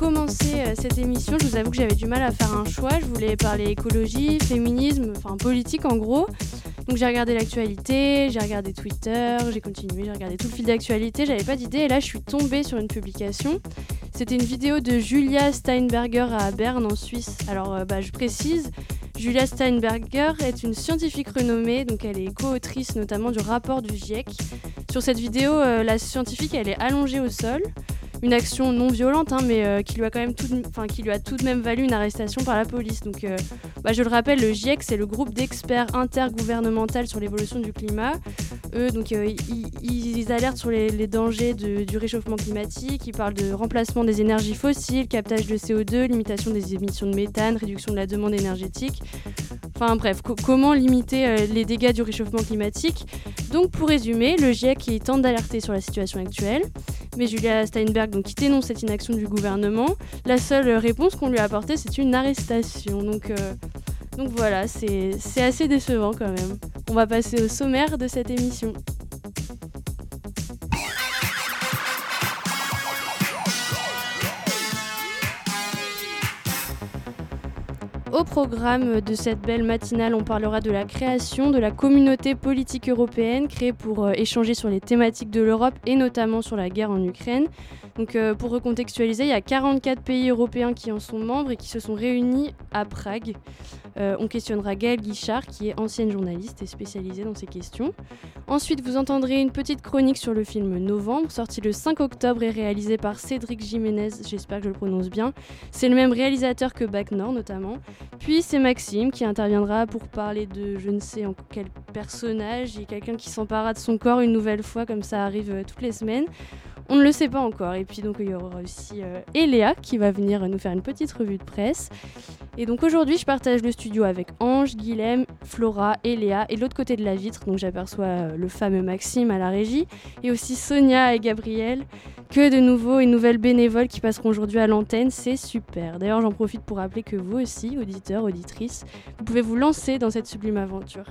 commencer euh, cette émission, je vous avoue que j'avais du mal à faire un choix. Je voulais parler écologie, féminisme, enfin politique en gros. Donc j'ai regardé l'actualité, j'ai regardé Twitter, j'ai continué, j'ai regardé tout le fil d'actualité, j'avais pas d'idée et là je suis tombée sur une publication. C'était une vidéo de Julia Steinberger à Berne en Suisse. Alors euh, bah, je précise, Julia Steinberger est une scientifique renommée, donc elle est co-autrice notamment du rapport du GIEC. Sur cette vidéo, euh, la scientifique elle est allongée au sol une action non violente, hein, mais euh, qui, lui a quand même tout, qui lui a tout de même valu une arrestation par la police. Donc, euh, bah, je le rappelle, le GIEC, c'est le groupe d'experts intergouvernemental sur l'évolution du climat. Eux, donc, euh, ils, alertent sur les, dangers du réchauffement climatique. Ils parlent de remplacement des énergies fossiles, captage de CO2, limitation des émissions de méthane, réduction de la demande énergétique. Enfin bref, comment limiter les dégâts du réchauffement climatique? Donc pour résumer, le GIEC il tente d'alerter sur la situation actuelle, mais Julia Steinberg donc, qui dénonce cette inaction du gouvernement, la seule réponse qu'on lui a apportée c'est une arrestation. Donc, euh, donc voilà, c'est assez décevant quand même. On va passer au sommaire de cette émission. Au programme de cette belle matinale, on parlera de la création de la communauté politique européenne créée pour euh, échanger sur les thématiques de l'Europe et notamment sur la guerre en Ukraine. Donc euh, pour recontextualiser, il y a 44 pays européens qui en sont membres et qui se sont réunis à Prague. Euh, on questionnera Gaëlle Guichard, qui est ancienne journaliste et spécialisée dans ces questions. Ensuite, vous entendrez une petite chronique sur le film Novembre, sorti le 5 octobre et réalisé par Cédric Jiménez, j'espère que je le prononce bien. C'est le même réalisateur que Bac Nord notamment. Puis c'est Maxime qui interviendra pour parler de je ne sais en quel personnage et quelqu'un qui s'empara de son corps une nouvelle fois comme ça arrive euh, toutes les semaines. On ne le sait pas encore. Et puis donc il y aura aussi euh, Eléa qui va venir nous faire une petite revue de presse. Et donc aujourd'hui je partage le studio avec Ange, Guilhem, Flora, Eléa et l'autre côté de la vitre. Donc j'aperçois euh, le fameux Maxime à la régie et aussi Sonia et Gabriel. Que de nouveaux et nouvelles bénévoles qui passeront aujourd'hui à l'antenne, c'est super. D'ailleurs j'en profite pour rappeler que vous aussi, auditeurs, auditrices, vous pouvez vous lancer dans cette sublime aventure.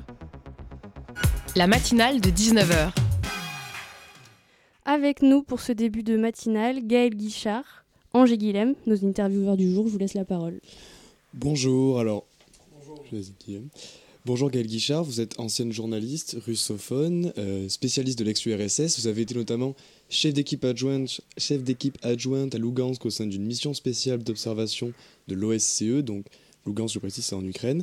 La matinale de 19h avec nous pour ce début de matinale, Gaël Guichard, Ange et Guilhem, nos intervieweurs du jour. Je vous laisse la parole. Bonjour, alors. Bonjour. Bonjour Gaël Guichard, vous êtes ancienne journaliste, russophone, euh, spécialiste de l'ex-URSS. Vous avez été notamment chef d'équipe adjointe, chef d'équipe adjointe à Lugansk au sein d'une mission spéciale d'observation de l'OSCE, donc Lugansk, je précise, c'est en Ukraine.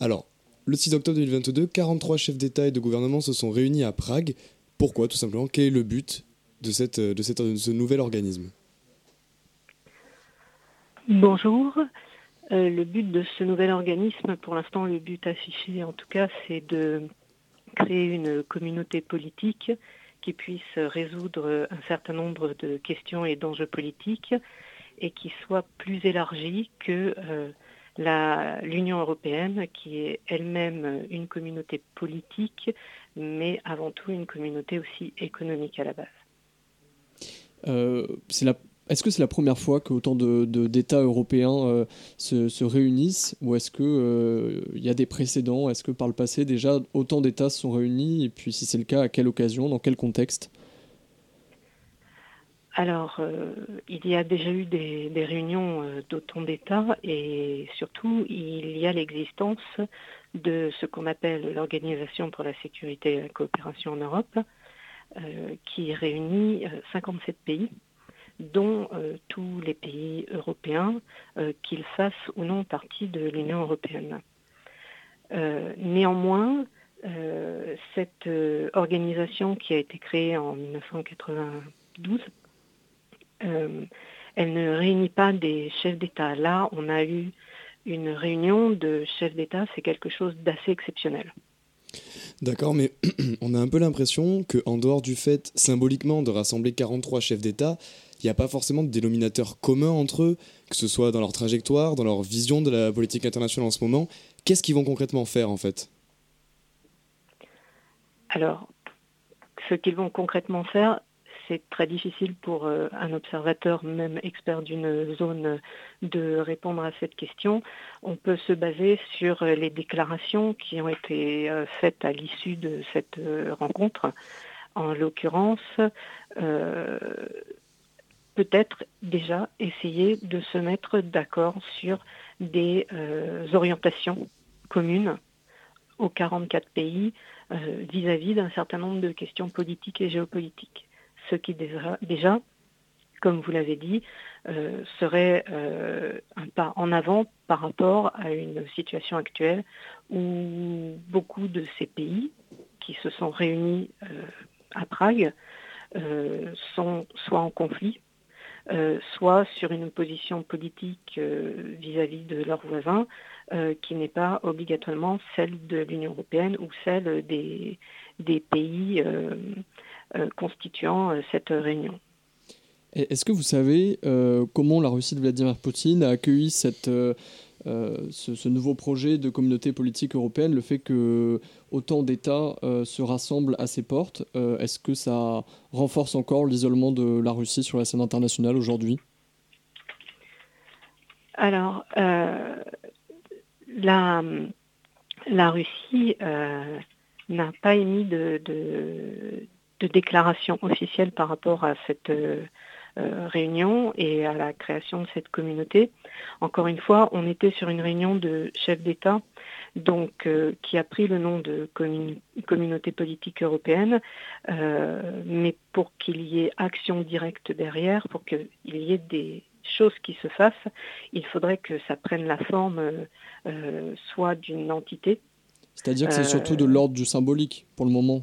Alors, le 6 octobre 2022, 43 chefs d'État et de gouvernement se sont réunis à Prague. Pourquoi, tout simplement? Quel est le but de, ce nouvel organisme Bonjour. Euh, le but de ce nouvel organisme, pour l'instant, le but affiché en tout cas, c'est de créer une communauté politique qui puisse résoudre un certain nombre de questions et d'enjeux politiques et qui soit plus élargie que euh, l'Union européenne, qui est elle-même une communauté politique, mais avant tout une communauté aussi économique à la base. Euh, est-ce que c'est la première fois qu'autant d'États de, européens euh, se, réunissent ou est-ce qu'il euh, y a des précédents? Est-ce que par le passé déjà autant d'États se sont réunis Et puis si c'est le cas, à quelle occasion Dans quel contexte? Alors, il y a déjà eu des, réunions d'autant d'États et surtout, il y a l'existence de ce qu'on appelle l'Organisation pour la sécurité et la coopération en Europe, qui réunit 57 euh, pays, dont euh, tous les pays européens, qu'ils fassent ou non partie de l'Union européenne. néanmoins, cette organisation qui a été créée en 1992, elle ne réunit pas des chefs d'État. Là, on a eu une réunion de chefs d'État, c'est quelque chose d'assez exceptionnel. D'accord, mais on a un peu l'impression qu'en dehors du fait symboliquement de rassembler 43 chefs d'État, il n'y a pas forcément de dénominateur commun entre eux, que ce soit dans leur trajectoire, dans leur vision de la politique internationale en ce moment. qu'est-ce qu'ils vont concrètement faire en fait? Alors, ce qu'ils vont concrètement faire, c'est très difficile pour euh, un observateur, même expert d'une zone, de répondre à cette question. On peut se baser sur les déclarations qui ont été euh, faites à l'issue de cette euh, rencontre. En l'occurrence, peut-être déjà essayer de se mettre d'accord sur des orientations communes aux 44 pays vis-à-vis d'un certain nombre de questions politiques et géopolitiques ce qui déjà, comme vous l'avez dit, euh, serait euh, un pas en avant par rapport à une situation actuelle où beaucoup de ces pays qui se sont réunis euh, à Prague sont soit en conflit, soit sur une position politique vis-à-vis de leurs voisins qui n'est pas obligatoirement celle de l'Union européenne ou celle des, des pays euh, constituant euh, cette réunion. Est-ce que vous savez euh, comment la Russie de Vladimir Poutine a accueilli cette, ce, nouveau projet de communauté politique européenne, le fait que autant d'États se rassemblent à ses portes Est-ce que ça renforce encore l'isolement de la Russie sur la scène internationale aujourd'hui? Alors, la, la Russie n'a pas émis de, déclaration officielle par rapport à cette euh, euh, réunion et à la création de cette communauté. Encore une fois, on était sur une réunion de chefs d'État donc euh, qui a pris le nom de communauté politique européenne, mais pour qu'il y ait action directe derrière, pour qu'il y ait des choses qui se fassent, il faudrait que ça prenne la forme soit d'une entité. C'est-à-dire que c'est surtout de l'ordre du symbolique pour le moment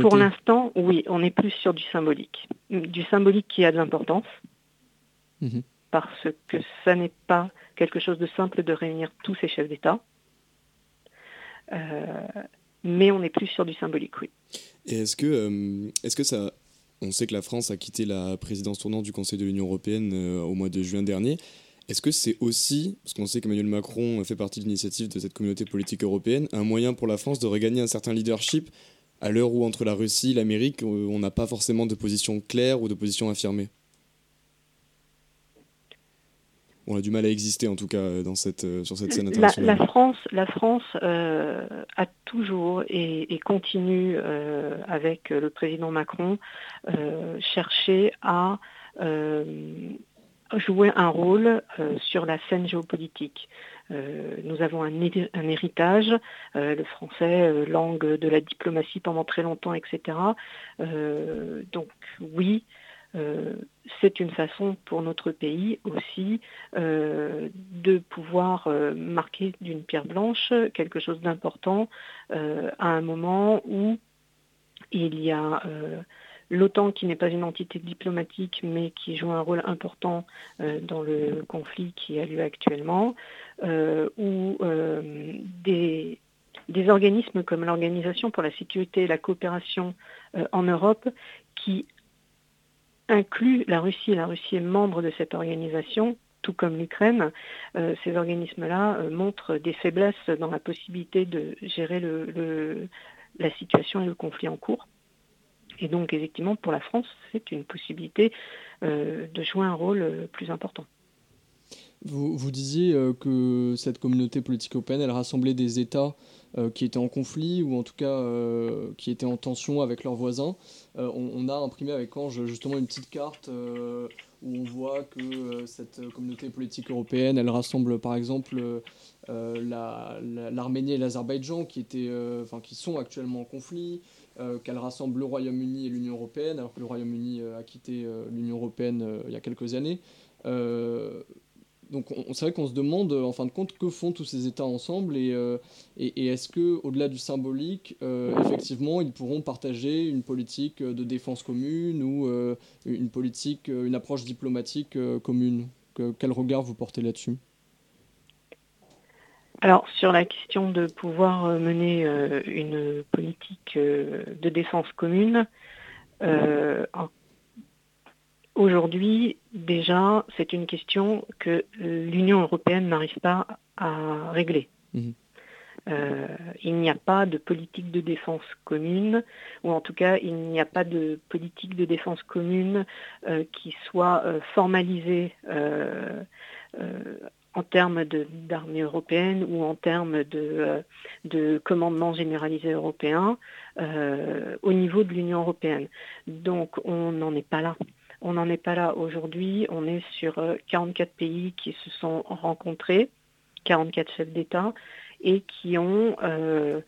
pour l'instant, oui, on est plus sur du symbolique. Du symbolique qui a de l'importance, mhm. parce que ça n'est pas quelque chose de simple de réunir tous ces chefs d'État. Euh, mais on est plus sur du symbolique, oui. Et est-ce que, euh, est-ce que ça. On sait que la France a quitté la présidence tournante du Conseil de l'Union européenne euh, au mois de juin dernier. Est-ce que c'est aussi, parce qu'on sait qu'Emmanuel Macron fait partie de l'initiative de cette communauté politique européenne, un moyen pour la France de regagner un certain leadership à l'heure où entre la Russie et l'Amérique, euh, on n'a pas forcément de position claire ou de position affirmée? On a du mal à exister en tout cas euh, dans cette, euh, sur cette scène internationale. La, France, la France a toujours et, continue avec le président Macron cherché à jouer un rôle sur la scène géopolitique. Euh, nous avons un, héritage, euh, le français, euh, langue de la diplomatie pendant très longtemps, etc. donc oui, c'est une façon pour notre pays aussi de pouvoir marquer d'une pierre blanche quelque chose d'important à un moment où il y a l'OTAN qui n'est pas une entité diplomatique mais qui joue un rôle important dans le conflit qui a lieu actuellement, euh, ou euh, des, organismes comme l'Organisation pour la sécurité et la coopération euh, en Europe qui inclut la Russie. La Russie est membre de cette organisation, tout comme l'Ukraine. ces organismes-là montrent des faiblesses dans la possibilité de gérer la situation et le conflit en cours. Et donc, effectivement, pour la France, c'est une possibilité de jouer un rôle plus important. Vous, disiez euh, que cette communauté politique européenne, elle rassemblait des États euh, qui étaient en conflit ou en tout cas euh, qui étaient en tension avec leurs voisins. On, a imprimé avec Ange justement une petite carte où on voit que cette communauté politique européenne, elle rassemble par exemple l'Arménie et l'Azerbaïdjan qui, étaient, qui sont actuellement en conflit, qu'elle rassemble le Royaume-Uni et l'Union européenne, alors que le Royaume-Uni a quitté l'Union européenne il y a quelques années. Donc c'est vrai qu'on se demande en fin de compte que font tous ces États ensemble et, euh, et, est-ce que au-delà du symbolique, euh, effectivement, ils pourront partager une politique de défense commune ou euh, une politique, une approche diplomatique commune? Quel regard vous portez là-dessus? Alors sur la question de pouvoir mener une politique de défense commune, Aujourd'hui, déjà, c'est une question que l'Union européenne n'arrive pas à régler. Mhm. Euh, il n'y a pas de politique de défense commune, ou en tout cas, il n'y a pas de politique de défense commune euh, qui soit euh, formalisée en termes d'armée européenne ou en termes de, de commandement généralisé européen au niveau de l'Union européenne. Donc, on n'en est pas là. On n'en est pas là aujourd'hui. On est sur 44 pays qui se sont rencontrés, 44 chefs d'État, et qui ont euh,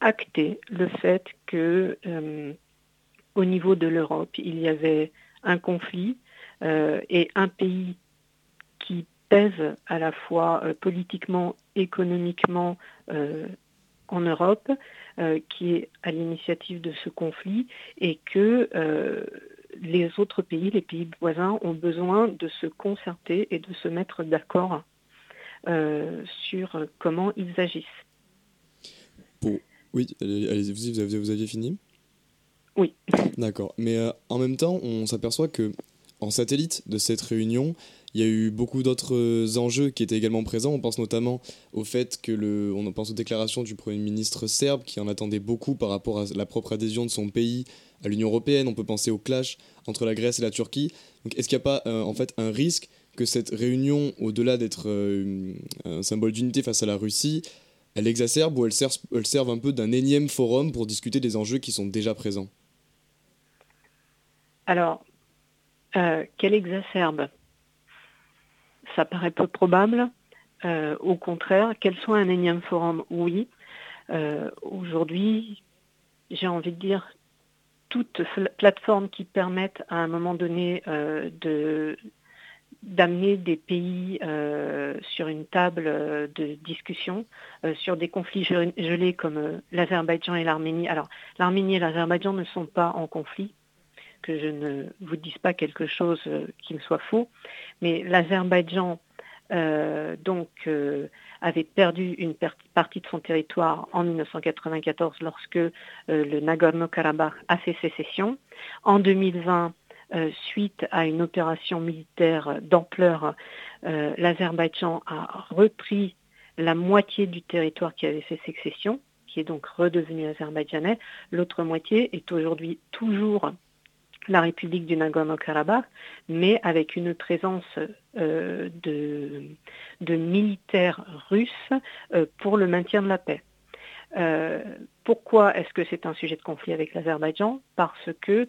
acté le fait que euh, au niveau de l'Europe, il y avait un conflit euh, et un pays qui pèse à la fois politiquement, économiquement en Europe, qui est à l'initiative de ce conflit, et que les autres pays, les pays voisins, ont besoin de se concerter et de se mettre d'accord euh, sur comment ils agissent. Oui, allez-y, vous, aviez, vous aviez fini? Oui. D'accord. Mais euh, en même temps, on s'aperçoit que en satellite de cette réunion, il y a eu beaucoup d'autres euh, enjeux qui étaient également présents. On pense notamment au fait que le, on pense aux déclarations du Premier ministre serbe qui en attendait beaucoup par rapport à la propre adhésion de son pays à l'Union européenne. On peut penser au clash entre la Grèce et la Turquie. Donc, est-ce qu'il n'y a pas en fait un risque que cette réunion, au-delà d'être euh, un symbole d'unité face à la Russie, elle exacerbe ou elle, serve un peu d'un énième forum pour discuter des enjeux qui sont déjà présents? Alors, euh, qu'elle exacerbe? Ça paraît peu probable. Euh, au contraire, qu'elle soit un énième forum, oui. Aujourd'hui, j'ai envie de dire, toute plateforme qui permette à un moment donné de d'amener des pays euh, sur une table euh, de discussion euh, sur des conflits gelés comme l'Azerbaïdjan et l'Arménie. Alors, l'Arménie et l'Azerbaïdjan ne sont pas en conflit, que je ne vous dise pas quelque chose qui me soit faux, mais l'Azerbaïdjan donc avait perdu une partie de son territoire en 1994 lorsque le Nagorno-Karabakh a fait sécession. En 2020, euh, suite à une opération militaire d'ampleur, euh, l'Azerbaïdjan a repris la moitié du territoire qui avait fait sécession, qui est donc redevenu azerbaïdjanais. L'autre moitié est aujourd'hui toujours la République du Nagorno-Karabakh, mais avec une présence euh, de, militaires russes pour le maintien de la paix. pourquoi est-ce que c'est un sujet de conflit avec l'Azerbaïdjan? Parce que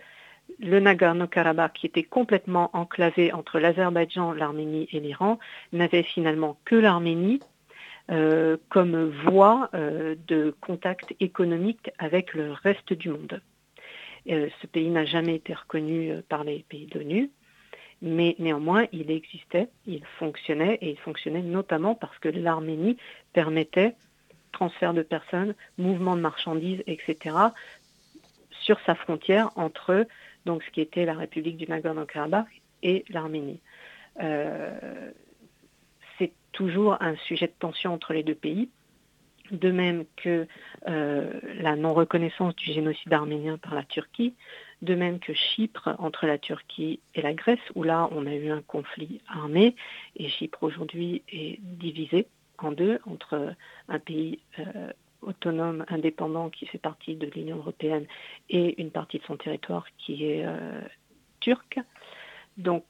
le Nagorno-Karabakh, qui était complètement enclavé entre l'Azerbaïdjan, l'Arménie et l'Iran, n'avait finalement que l'Arménie euh, comme voie euh, de contact économique avec le reste du monde. Euh, ce pays n'a jamais été reconnu par les pays de l'ONU, mais néanmoins il existait, il fonctionnait, et il fonctionnait notamment parce que l'Arménie permettait transfert de personnes, mouvement de marchandises, etc., sur sa frontière entre donc ce qui était la République du Nagorno-Karabakh et l'Arménie. Euh, c'est toujours un sujet de tension entre les deux pays, de même que euh, la non-reconnaissance du génocide arménien par la Turquie, de même que Chypre entre la Turquie et la Grèce, où là on a eu un conflit armé, et Chypre aujourd'hui est divisé en deux entre un pays euh, autonome, indépendant, qui fait partie de l'Union européenne, et une partie de son territoire qui est euh, turc. Donc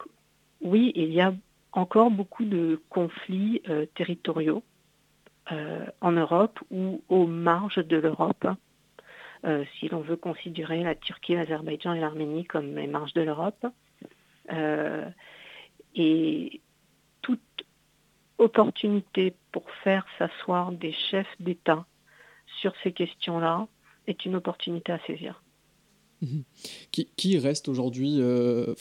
oui, il y a encore beaucoup de conflits euh, territoriaux en Europe ou aux marges de l'Europe, si l'on veut considérer la Turquie, l'Azerbaïdjan et l'Arménie comme les marges de l'Europe. et toute opportunité pour faire s'asseoir des chefs d'État sur ces questions-là est une opportunité à saisir. Mhm. Qui, reste aujourd'hui euh,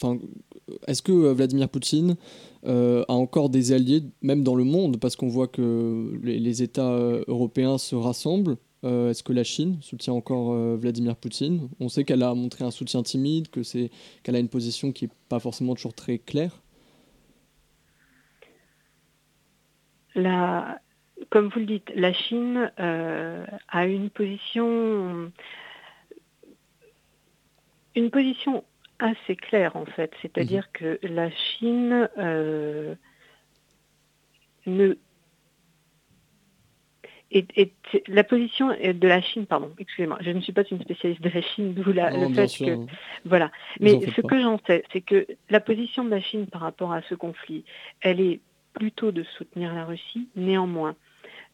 Est-ce que euh, Vladimir Poutine euh, a encore des alliés, même dans le monde, parce qu'on voit que les, États européens se rassemblent Est-ce que la Chine soutient encore Vladimir Poutine? On sait qu'elle a montré un soutien timide, que c'est qu'elle a une position qui n'est pas forcément toujours très claire. La, comme vous le dites, la Chine a une position, une position assez claire en fait, c'est-à-dire mhm. que la Chine euh, ne et, la position de la Chine, pardon, excusez-moi, je ne suis pas une spécialiste de la Chine, d'où le fait que... Voilà. Mais ce que j'en sais, c'est que la position de la Chine par rapport à ce conflit, elle est plutôt de soutenir la Russie. Néanmoins,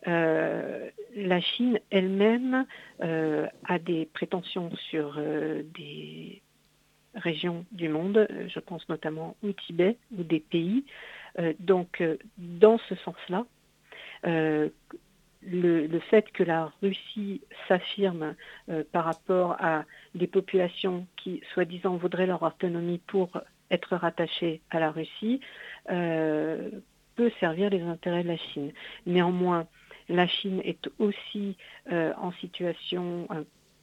la Chine elle-même euh, a des prétentions sur euh, des régions du monde, je pense notamment au Tibet ou des pays. donc, dans ce sens-là, le, fait que la Russie s'affirme euh, par rapport à des populations qui, soi-disant, voudraient leur autonomie pour être rattachées à la Russie, euh, peut servir les intérêts de la Chine. Néanmoins, la Chine est aussi euh, en situation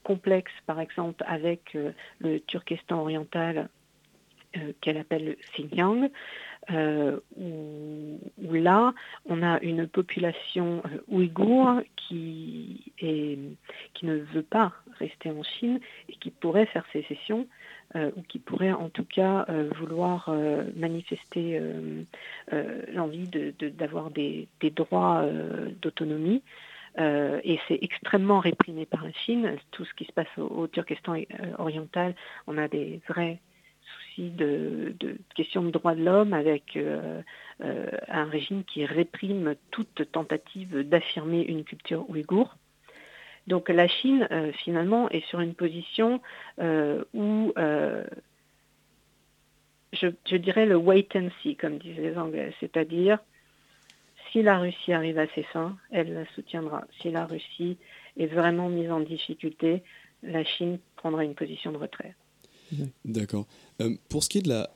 complexe, par exemple, avec le Turkestan oriental qu'elle appelle le Xinjiang, euh, où, là, on a une population euh, ouïghour qui, ne veut pas rester en Chine et qui pourrait faire sécession, euh, ou qui pourrait en tout cas vouloir manifester l'envie d'avoir des, droits d'autonomie. et c'est extrêmement réprimé par la Chine. Tout ce qui se passe au Turkestan oriental, on a des vrais de, questions de droits de l'homme avec euh, euh, un régime qui réprime toute tentative d'affirmer une culture ouïghour. Donc la Chine, euh, finalement, est sur une position où, je, dirais, le wait and see, comme disent les Anglais, c'est-à-dire, si la Russie arrive à ses fins, elle la soutiendra. Si la Russie est vraiment mise en difficulté, la Chine prendra une position de retrait. D'accord. Euh, pour ce qui est de la,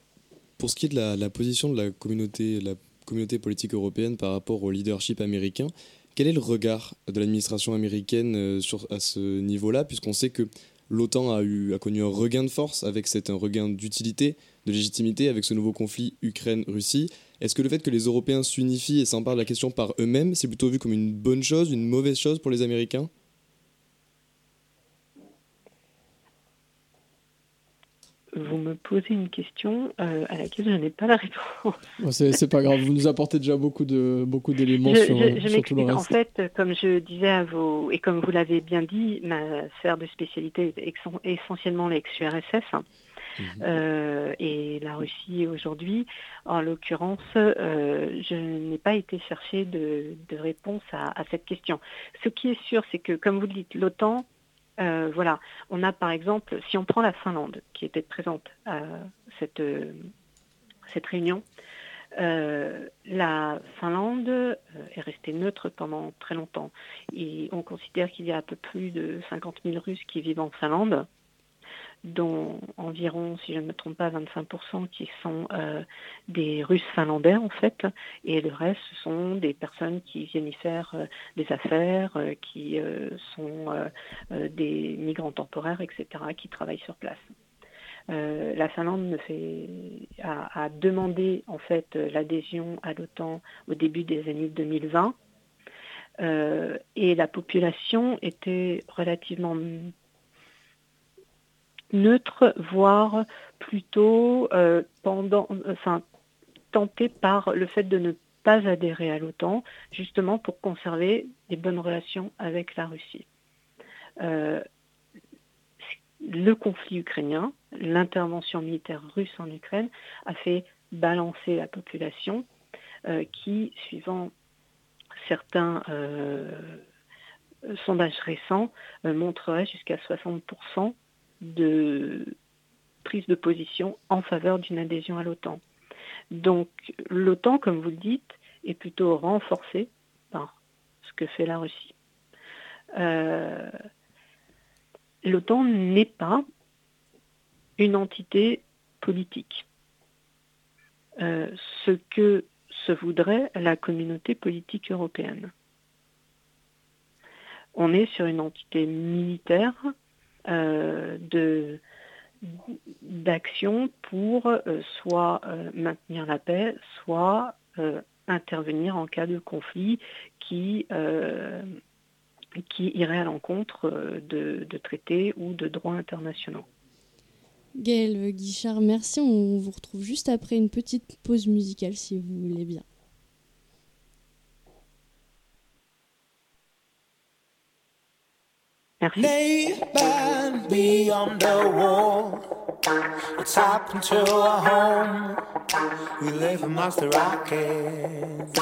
pour ce qui est de la, position de la communauté, la communauté politique européenne par rapport au leadership américain, quel est le regard de l'administration américaine euh, sur, à ce niveau-là, puisqu'on sait que l'OTAN a, eu, a connu un regain de force avec cet, un regain d'utilité, de légitimité avec ce nouveau conflit Ukraine-Russie. Est-ce que le fait que les Européens s'unifient et s'emparent de la question par eux-mêmes, c'est plutôt vu comme une bonne chose, une mauvaise chose pour les Américains? Vous me posez une question euh, à laquelle je n'ai pas la réponse. c'est pas grave, vous nous apportez déjà beaucoup de beaucoup d'éléments sur, tout le reste. En fait, comme je disais à vos et comme vous l'avez bien dit, ma sphère de spécialité est essentiellement l'ex-URSS. Mhm. Euh, et la Russie aujourd'hui. En l'occurrence, euh, je n'ai pas été chercher de, réponse à, à, cette question. Ce qui est sûr, c'est que, comme vous le dites, l'OTAN euh, voilà, on a par exemple, si on prend la Finlande, qui était présente à cette, euh, réunion, euh, la Finlande est restée neutre pendant très longtemps. Et on considère qu'il y a un peu plus de 50 000 Russes qui vivent en Finlande dont environ, si je ne me trompe pas, 25% qui sont euh, des Russes finlandais en fait, et le reste ce sont des personnes qui viennent y faire euh, des affaires, euh, qui sont des migrants temporaires, etc., qui travaillent sur place. la Finlande a, demandé en fait l'adhésion à l'OTAN au début des années 2020 et la population était relativement neutre, voire plutôt euh, tenté par le fait de ne pas adhérer à l'OTAN, justement pour conserver des bonnes relations avec la Russie. Euh, le conflit ukrainien, l'intervention militaire russe en Ukraine a fait balancer la population euh, qui, suivant certains sondages récents, montrerait jusqu'à 60% de prise de position en faveur d'une adhésion à l'OTAN. Donc l'OTAN, comme vous le dites, est plutôt renforcée par ce que fait la Russie. Euh, L'OTAN n'est pas une entité politique. Euh, ce que se voudrait la communauté politique européenne. On est sur une entité militaire de d'action pour euh, soit euh, maintenir la paix, soit intervenir en cas de conflit qui, qui irait à l'encontre de, de, traités ou de droits internationaux. Gaël Guichard, merci. On vous retrouve juste après une petite pause musicale si vous voulez bien. Merci. Beyond the wall. It's happened to our home. We live amongst the rockets.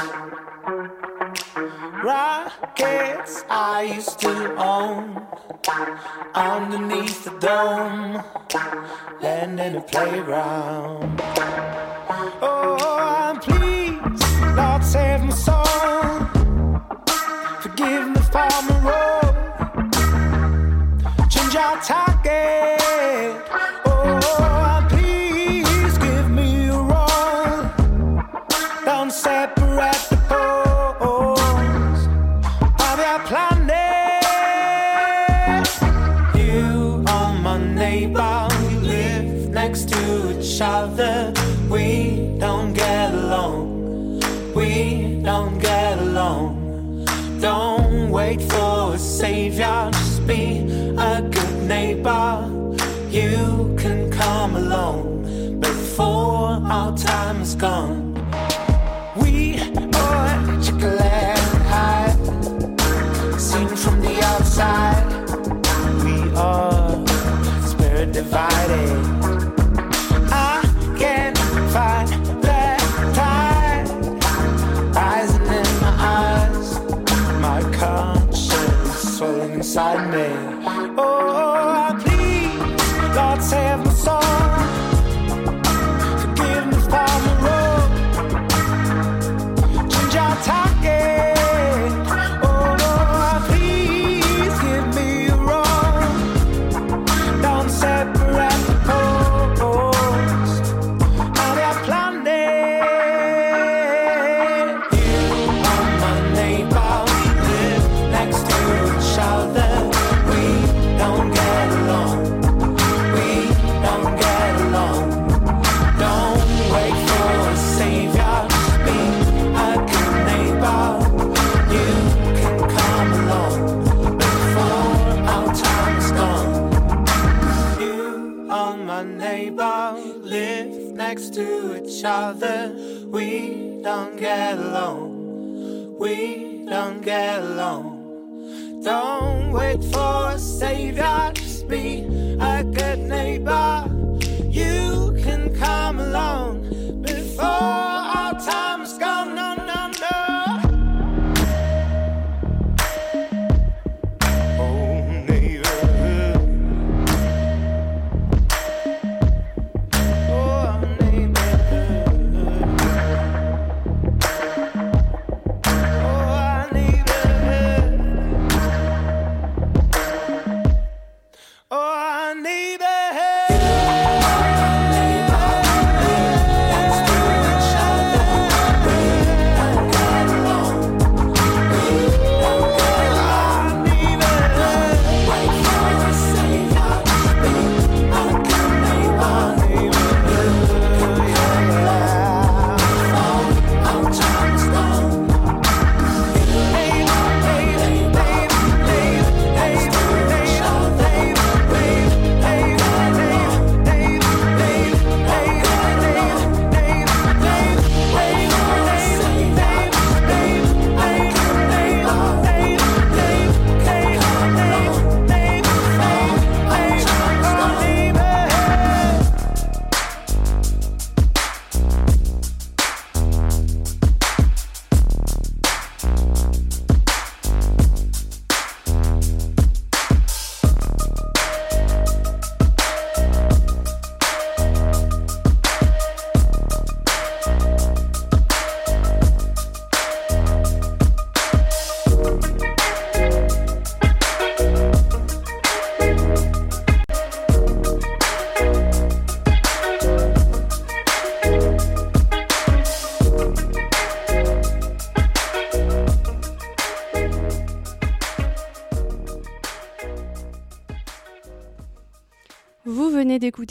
Rockets I used to own. Underneath the dome. Land in a playground. Oh, I'm pleased. Lord, save my soul.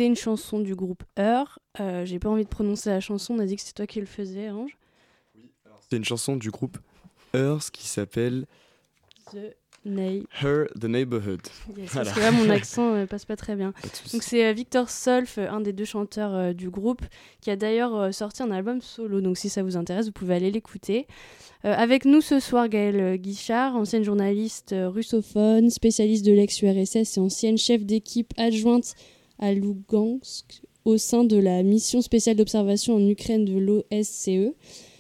une chanson du groupe Heur. Euh, j'ai pas envie de prononcer la chanson, on a dit que c'est toi qui le faisais, Ange. Oui, c'est une chanson du groupe Earth qui s'appelle The Neighborhood. Her the Neighborhood. Yes, voilà. Parce que là, mon accent euh, passe pas très bien. Donc, c'est euh, Victor Solf, euh, un des deux chanteurs du groupe, qui a d'ailleurs sorti un album solo. Donc, si ça vous intéresse, vous pouvez aller l'écouter. avec nous ce soir, Gaëlle Guichard, ancienne journaliste russophone, spécialiste de l'ex-URSS et ancienne chef d'équipe adjointe à Lugansk au sein de la mission spéciale d'observation en Ukraine de l'OSCE.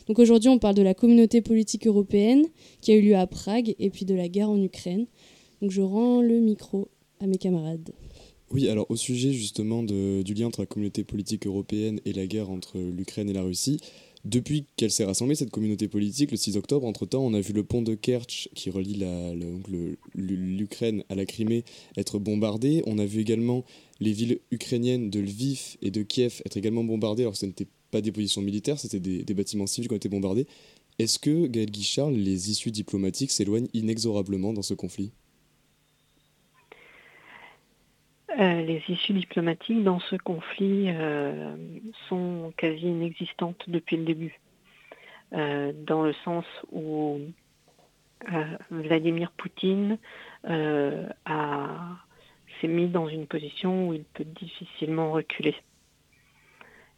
Donc aujourd'hui, on parle de la communauté politique européenne qui a eu lieu à Prague et puis de la guerre en Ukraine. Donc je rends le micro à mes camarades. Oui, alors au sujet justement du lien entre la communauté politique européenne et la guerre entre l'Ukraine et la Russie, depuis qu'elle s'est rassemblée, cette communauté politique, le 6 octobre, entre-temps, on a vu le pont de Kerch qui relie l'Ukraine à la Crimée être bombardé. On a vu également les villes ukrainiennes de Lviv et de Kiev être également bombardées. Alors ce n'était pas des positions militaires, c'était des, bâtiments civils qui ont été bombardés. Est-ce que, Gaël Guichard, les issues diplomatiques s'éloignent inexorablement dans ce conflit? Euh, les issues diplomatiques dans ce conflit euh, sont quasi inexistantes depuis le début, Euh, dans le sens où Vladimir Poutine a- s'est mis dans une position où il peut difficilement reculer.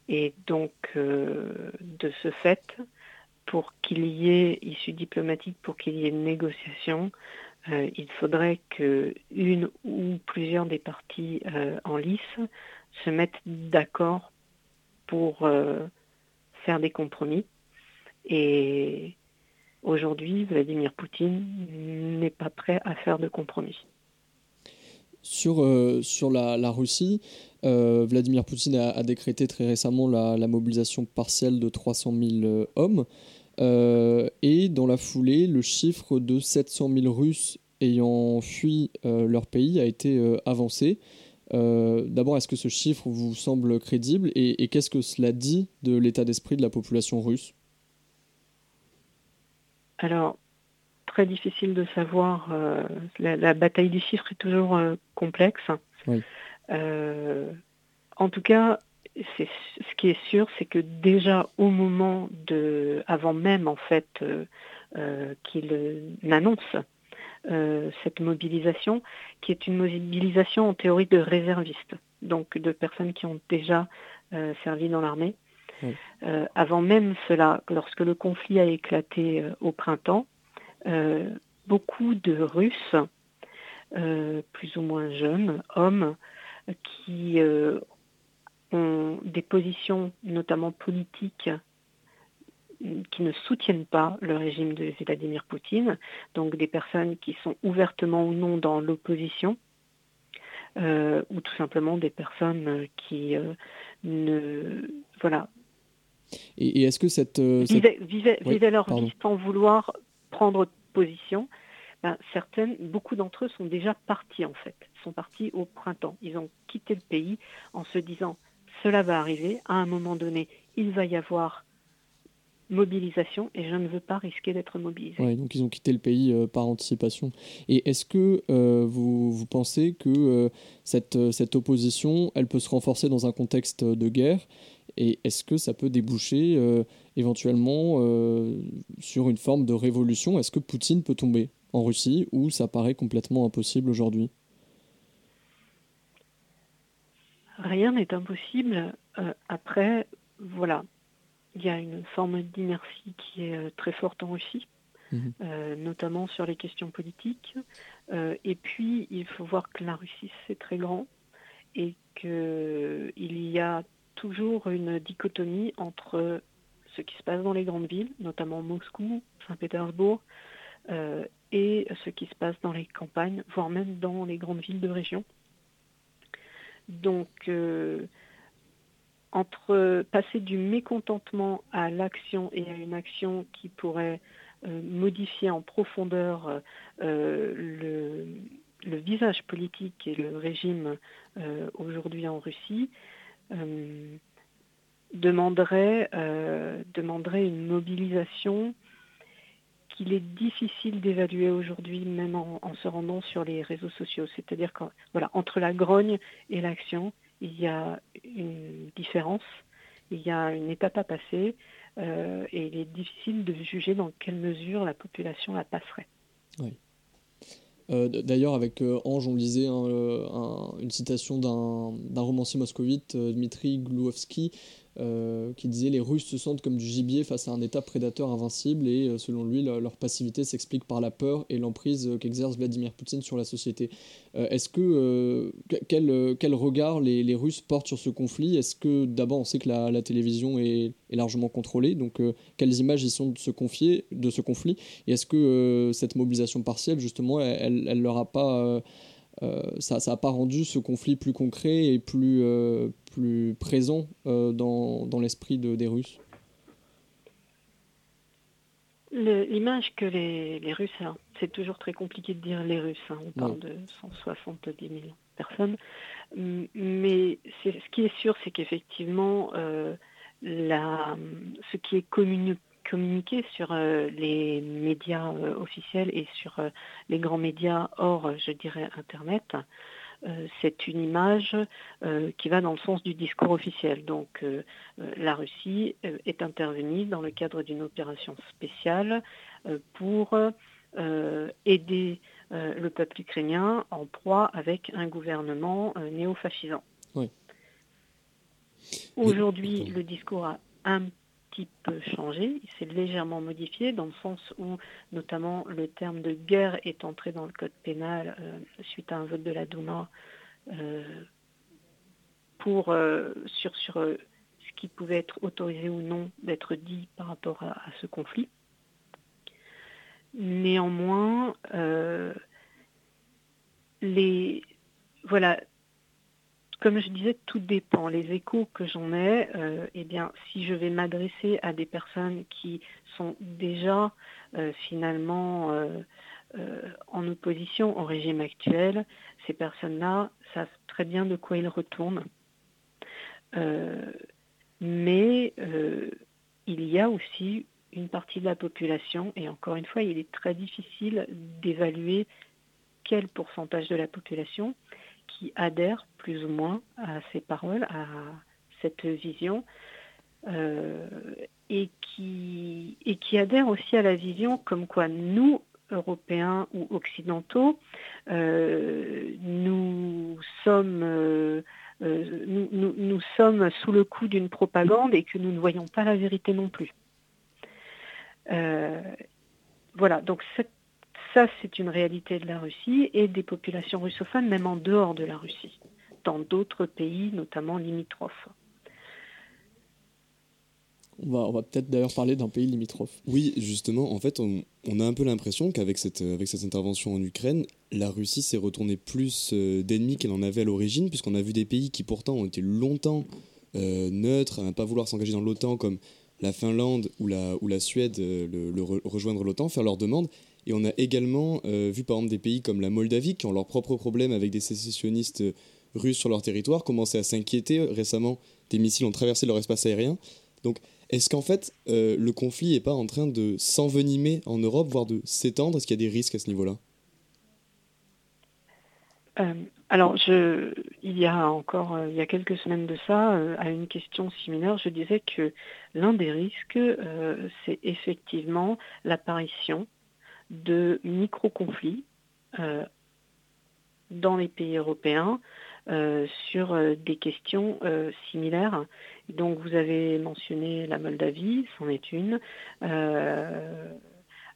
Et donc, euh, de ce fait, pour qu'il y ait issue diplomatique, pour qu'il y ait négociation, euh, il faudrait que une ou plusieurs des parties euh, en lice se mettent d'accord pour faire des compromis. Et aujourd'hui, Vladimir Poutine n'est pas prêt à faire de compromis. Sur, euh, sur la, la Russie, euh, Vladimir Poutine a, décrété très récemment la, mobilisation partielle de 300 000 euh, hommes. Euh, et dans la foulée, le chiffre de 700 000 Russes ayant fui leur pays a été avancé. D'abord, est-ce que ce chiffre vous semble crédible et, et qu'est-ce que cela dit de l'état d'esprit de la population russe? Alors, très difficile de savoir. euh, la, la bataille des chiffres est toujours euh, complexe. Oui. Euh, en tout cas, c'est- ce qui est sûr, c'est que déjà au moment de, avant même en fait qu'il n'annonce cette mobilisation, qui est une mobilisation en théorie de réservistes, donc de personnes qui ont déjà servi dans l'armée. Oui. Euh, avant même cela, lorsque le conflit a éclaté euh, au printemps, beaucoup de Russes, euh, plus ou moins jeunes, hommes, euh, qui euh, ont des positions, notamment politiques, qui ne soutiennent pas le régime de Vladimir Poutine, donc des personnes qui sont ouvertement ou non dans l'opposition, euh, ou tout simplement des personnes euh, qui euh, ne voilà Et, et est-ce que cette, euh, cette- vivaient, vivaient- Oui, vivaient leur pardon. vie sans vouloir prendre position, ben, certaines, beaucoup d'entre eux sont déjà partis en fait, sont partis au printemps. Ils ont quitté le pays en se disant cela va arriver, à un moment donné, il va y avoir mobilisation et je ne veux pas risquer d'être mobilisé. Ouais, donc ils ont quitté le pays euh, par anticipation. Et est-ce que euh, vous, vous pensez que euh, cette, cette opposition, elle peut se renforcer dans un contexte de guerre Et est-ce que ça peut déboucher euh, éventuellement euh, sur une forme de révolution? Est-ce que Poutine peut tomber en Russie ou ça paraît complètement impossible aujourd'hui? Rien n'est impossible. Euh, après, voilà, il y a une forme d'inertie qui est très forte en Russie, Mhm. euh, notamment sur les questions politiques. Euh, et puis, il faut voir que la Russie, c'est très grand et qu'il y a toujours une dichotomie entre ce qui se passe dans les grandes villes, notamment Moscou, Saint-Pétersbourg, euh, et ce qui se passe dans les campagnes, voire même dans les grandes villes de région. Donc, euh, entre passer du mécontentement à l'action et à une action qui pourrait euh, modifier en profondeur le, visage politique et le régime aujourd'hui en Russie, demanderait, euh, demanderait une mobilisation qu'il est difficile d'évaluer aujourd'hui, même en, se rendant sur les réseaux sociaux. C'est-à-dire que voilà, entre la grogne et l'action, il y a une différence, il y a une étape à passer, euh, et il est difficile de juger dans quelle mesure la population la passerait. Euh, D'ailleurs, avec euh, Ange, on lisait euh, un- une citation d'un d'un romancier moscovite, euh, Dmitri Glouovski, euh, qui disait Les Russes se sentent comme du gibier face à un État prédateur invincible, et euh, selon lui, leur, passivité s'explique par la peur et l'emprise euh, qu'exerce Vladimir Poutine sur la société. Est-ce que que- quel, quel regard les, les Russes portent sur ce conflit? Est-ce que d'abord on sait que la, la télévision est, est largement contrôlée, donc quelles images ils sont de ce, confier, de ce conflit? Et est-ce que cette mobilisation partielle, justement, elle, elle, leur a pas, ça, ça a pas rendu ce conflit plus concret et plus, plus présent euh, dans, dans l'esprit de- des Russes? L'image que les, les Russes, alors, c'est toujours très compliqué de dire les Russes, hein, on parle Ouais. de 170 000 personnes, M- mais ce qui est sûr, c'est qu'effectivement, euh, ce qui est communi- communiqué sur euh, les médias euh, officiels et sur les grands médias hors, je dirais, Internet, c'est une image euh, qui va dans le sens du discours officiel. Donc euh, euh, la Russie euh, est intervenue dans le cadre d'une opération spéciale euh, pour euh, aider euh, le peuple ukrainien en proie avec un gouvernement euh, néo-fascisant. Oui. Aujourd'hui, le discours a un petit peu changé, il s'est légèrement modifié dans le sens où notamment le terme de guerre est entré dans le code pénal euh, suite à un vote de la Douma euh, pour, euh, sur, sur ce qui pouvait être autorisé ou non d'être dit par rapport à, à ce conflit. Néanmoins, les, voilà, comme je disais, tout dépend. Les échos que j'en ai, euh, eh bien, si je vais m'adresser à des personnes qui sont déjà euh, finalement euh, euh, en opposition au régime actuel, ces personnes-là savent très bien de quoi ils retournent. Mais il y a aussi une partie de la population, et encore une fois, il est très difficile d'évaluer quel pourcentage de la population qui adhère plus ou moins à ces paroles, à cette vision, euh, et, qui, et qui adhère aussi à la vision comme quoi nous, Européens ou Occidentaux, euh, nous sommes... euh, nous, sommes sous le coup d'une propagande et que nous ne voyons pas la vérité non plus. Voilà, donc cette- ça c'est une réalité de la Russie et des populations russophones, même en dehors de la Russie, dans d'autres pays, notamment limitrophes. On va, on va peut-être d'ailleurs parler d'un pays limitrophe. Oui, justement, en fait, on, on a un peu l'impression qu'avec cette, avec cette intervention en Ukraine, la Russie s'est retournée plus euh, d'ennemis qu'elle en avait à l'origine, puisqu'on a vu des pays qui pourtant ont été longtemps euh, neutres, à ne pas vouloir s'engager dans l'OTAN, comme la Finlande ou la, ou la Suède, euh, le, le re- rejoindre l'OTAN, faire leur demande. Et on a également euh, vu par exemple des pays comme la Moldavie, qui ont leurs propres problèmes avec des sécessionnistes euh, russes sur leur territoire, commencer à s'inquiéter. Récemment, des missiles ont traversé leur espace aérien. Donc, est-ce qu'en fait, euh, le conflit n'est pas en train de s'envenimer en Europe, voire de s'étendre? Est-ce qu'il y a des risques à ce niveau-là? Euh, alors, il y a encore euh, il y a quelques semaines de ça, euh, à une question similaire, je disais que l'un des risques, euh, c'est effectivement l'apparition de micro-conflits euh, dans les pays européens euh, sur euh, des questions similaires. Donc, vous avez mentionné la Moldavie, c'en est une.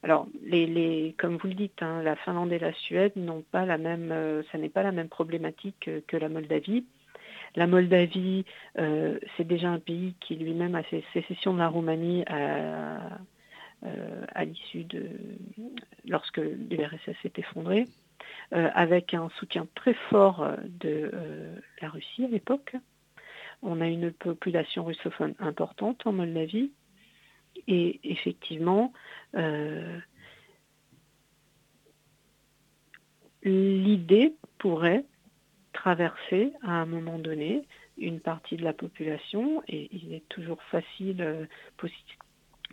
Alors, les, les, comme vous le dites, hein, la Finlande et la Suède n'ont pas la même, ça n'est pas la même problématique que, la Moldavie. La Moldavie, c'est déjà un pays qui lui-même a fait sécession de la Roumanie à, à l'issue de lorsque l'URSS s'est effondré, euh, avec un soutien très fort euh, de euh, la Russie à l'époque. On a une population russophone importante en Moldavie. Et effectivement, euh, l'idée pourrait traverser à un moment donné une partie de la population et il est toujours facile, euh,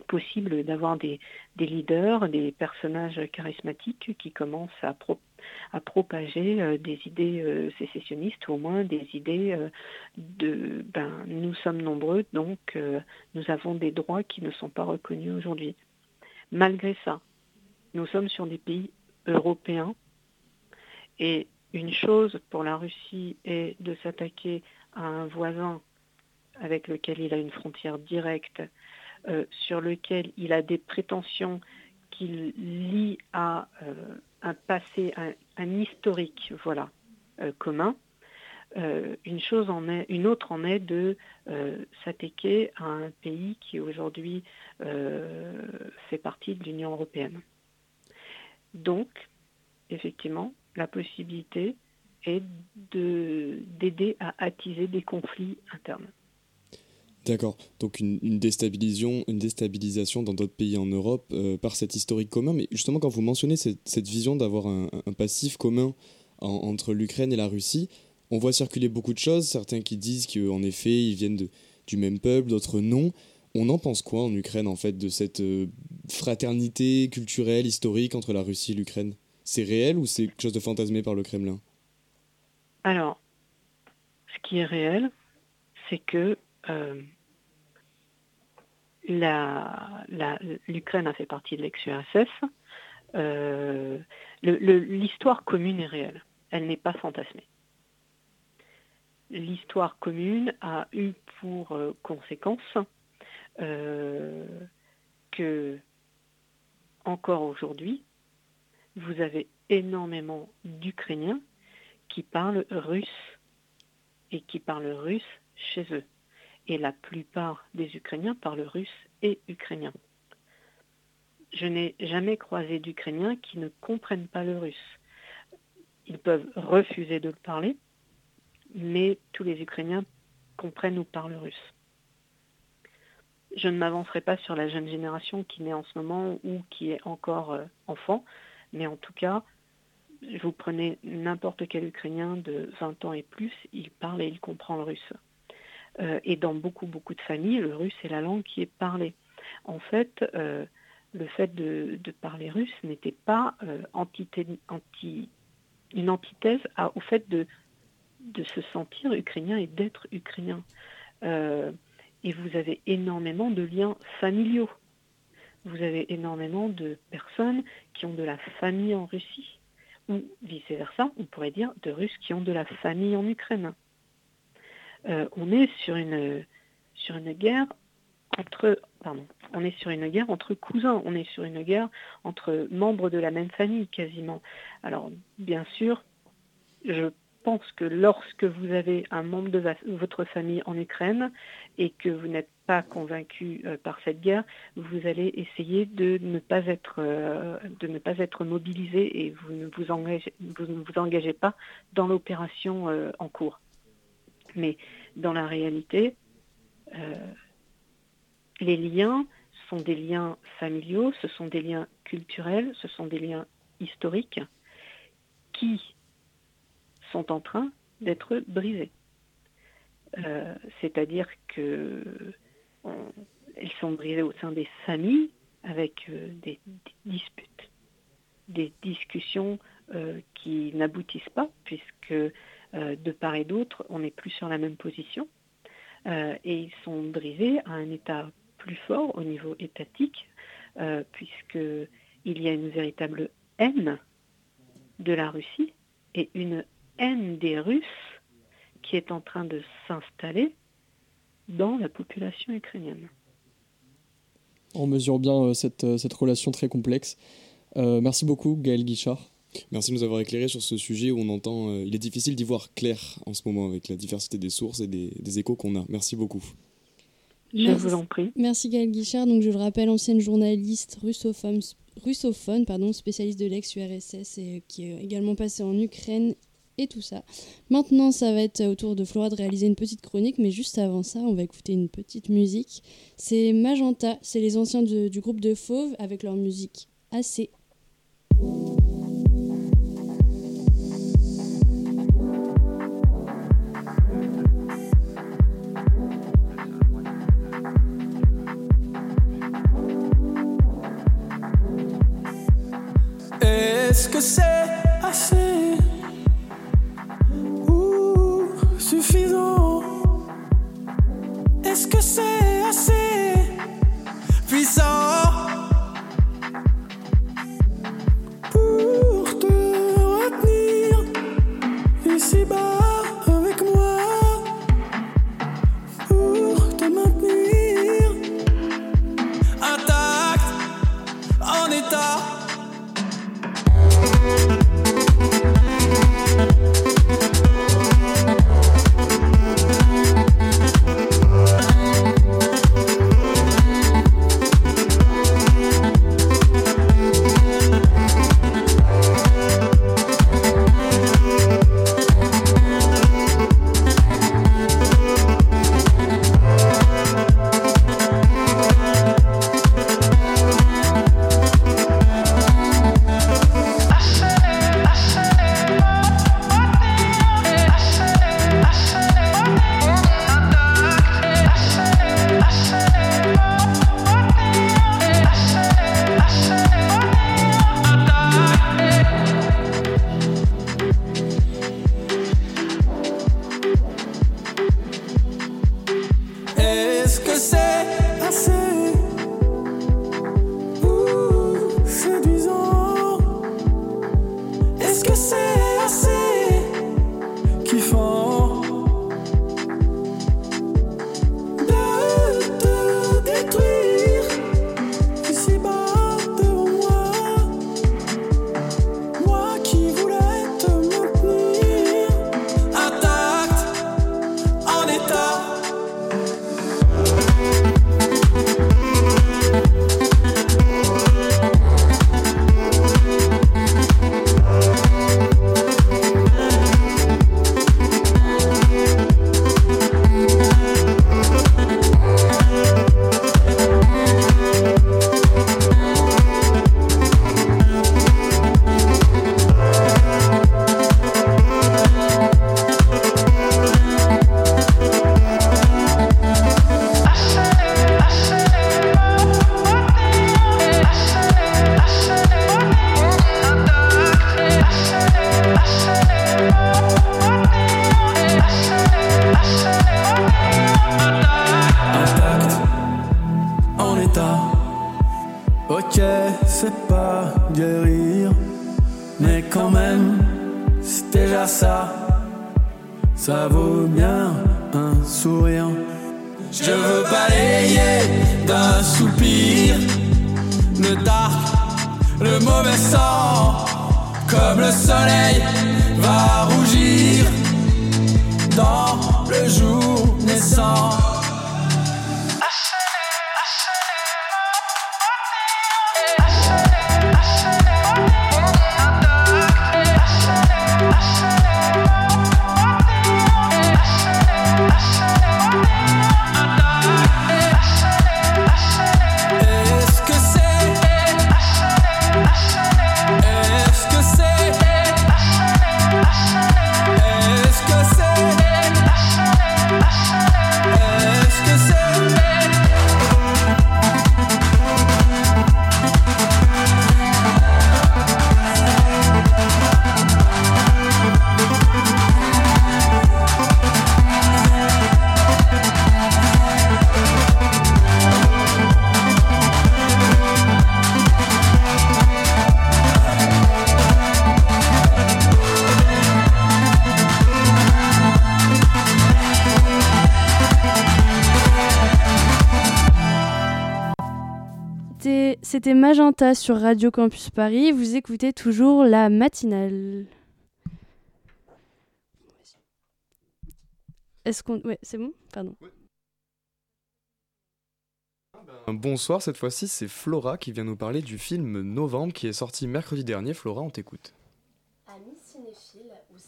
possible d'avoir des, leaders, des personnages charismatiques qui commencent à, pro- à propager euh, des idées euh, sécessionnistes ou au moins des idées euh, de ben, nous sommes nombreux donc nous avons des droits qui ne sont pas reconnus aujourd'hui. Malgré ça, nous sommes sur des pays européens Et une chose pour la Russie est de s'attaquer à un voisin avec lequel il a une frontière directe, euh, sur lequel il a des prétentions qu'il lie à euh, un passé, un, historique, voilà, euh, commun. Une chose en est, une autre en est de s'attaquer à un pays qui aujourd'hui fait partie de l'Union européenne. Donc, effectivement, la possibilité est de- d'aider à attiser des conflits internes. D'accord. Donc une, déstabilisation, dans d'autres pays en Europe euh, par cet historique commun. Mais justement, quand vous mentionnez cette, vision d'avoir un, passif commun en- entre l'Ukraine et la Russie, on voit circuler beaucoup de choses. Certains qui disent qu'en effet, ils viennent du même peuple, d'autres non. On en pense quoi en Ukraine, en fait, de cette euh, fraternité culturelle, historique entre la Russie et l'Ukraine? C'est réel ou c'est quelque chose de fantasmé par le Kremlin? Alors, ce qui est réel, c'est que euh, l'Ukraine a fait partie de l'ex-URSS. Euh, L'histoire commune est réelle. Elle n'est pas fantasmée. L'histoire commune a eu pour euh, conséquence euh, que, encore aujourd'hui, vous avez énormément d'Ukrainiens qui parlent russe et qui parlent russe chez eux. Et la plupart des Ukrainiens parlent russe et ukrainien. Je n'ai jamais croisé d'Ukrainiens qui ne comprennent pas le russe. Ils peuvent refuser de le parler, mais tous les Ukrainiens comprennent ou parlent russe. Je ne m'avancerai pas sur la jeune génération qui naît en ce moment ou qui est encore euh, enfant, mais en tout cas, vous prenez n'importe quel Ukrainien de 20 ans et plus, il parle et il comprend le russe. Euh, et dans beaucoup, beaucoup de familles, le russe est la langue qui est parlée. En fait, euh, le fait de, parler russe n'était pas euh, une antithèse au fait de, se sentir ukrainien et d'être ukrainien. Et vous avez énormément de liens familiaux. Vous avez énormément de personnes qui ont de la famille en Russie ou vice-versa, on pourrait dire de Russes qui ont de la famille en Ukraine. On est sur une, guerre entre cousins, on est sur une guerre entre membres de la même famille quasiment. Alors bien sûr, je pense que lorsque vous avez un membre de votre famille en Ukraine et que vous n'êtes pas convaincu euh, par cette guerre, vous allez essayer de ne pas être euh, de ne pas être mobilisé et vous ne vous engagez, vous ne vous engagez pas dans l'opération euh, en cours. Mais dans la réalité, euh, les liens sont des liens familiaux, ce sont des liens culturels, ce sont des liens historiques qui sont en train d'être brisés. Euh, C'est-à-dire que on- ils sont brisés au sein des familles avec euh, des, disputes, des discussions qui n'aboutissent pas puisque de part et d'autre, on n'est plus sur la même position. Euh, et ils sont brisés à un état plus fort au niveau étatique, euh, puisqu'il y a une véritable haine de la Russie et une haine des Russes qui est en train de s'installer dans la population ukrainienne. On mesure bien euh, cette, euh, relation très complexe. Euh, merci beaucoup, Gaël Guichard. Merci de nous avoir éclairé sur ce sujet où on entend. euh, il est difficile d'y voir clair en ce moment avec la diversité des sources et des, des échos qu'on a. Merci beaucoup. Je Merci. vous en prie. Merci Gaël Guichard, donc je le rappelle, ancienne journaliste russophone, russophone pardon, spécialiste de l'ex-URSS et euh, qui est également passée en Ukraine et tout ça. Maintenant, ça va être au tour de Flora de réaliser une petite chronique, mais juste avant ça, on va écouter une petite musique. C'est Magenta, c'est les anciens de- du groupe de Fauve avec leur musique AC. Est-ce que c'est assez Magenta sur Radio Campus Paris. Vous écoutez toujours la matinale. Est-ce qu'on. Ouais, c'est bon? Pardon. Bonsoir, cette fois-ci c'est Flora qui vient nous parler du film Novembre qui est sorti mercredi dernier. Flora, on t'écoute.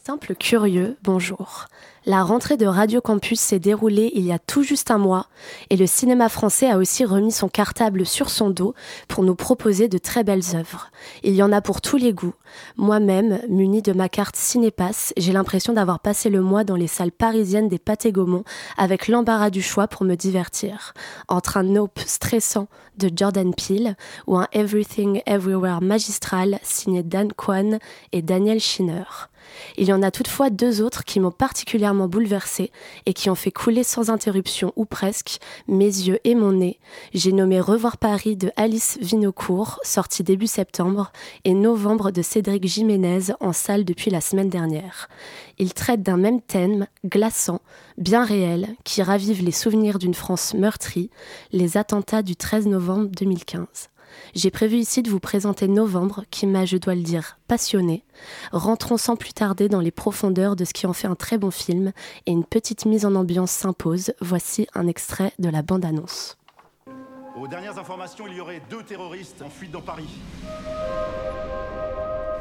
Simples curieux, bonjour. La rentrée de Radio Campus s'est déroulée il y a tout juste un mois et le cinéma français a aussi remis son cartable sur son dos pour nous proposer de très belles œuvres. Il y en a pour tous les goûts. Moi-même, munie de ma carte Cinépass, j'ai l'impression d'avoir passé le mois dans les salles parisiennes des Pâtés avec l'embarras du choix pour me divertir. Entre un Nope stressant de Jordan Peele ou un Everything Everywhere magistral signé Dan Kwan et Daniel Schiner. Il y en a toutefois deux autres qui m'ont particulièrement bouleversée et qui ont fait couler sans interruption ou presque mes yeux et mon nez. J'ai nommé Revoir Paris de Alice Vinocourt, sorti début septembre, et Novembre de Cédric Jiménez en salle depuis la semaine dernière. Ils traitent d'un même thème, glaçant, bien réel, qui ravive les souvenirs d'une France meurtrie, les attentats du 13 novembre 2015. J'ai prévu ici de vous présenter Novembre, qui m'a, je dois le dire, passionné. Rentrons sans plus tarder dans les profondeurs de ce qui en fait un très bon film, et une petite mise en ambiance s'impose. Voici un extrait de la bande-annonce. Aux dernières informations, il y aurait deux terroristes en fuite dans Paris.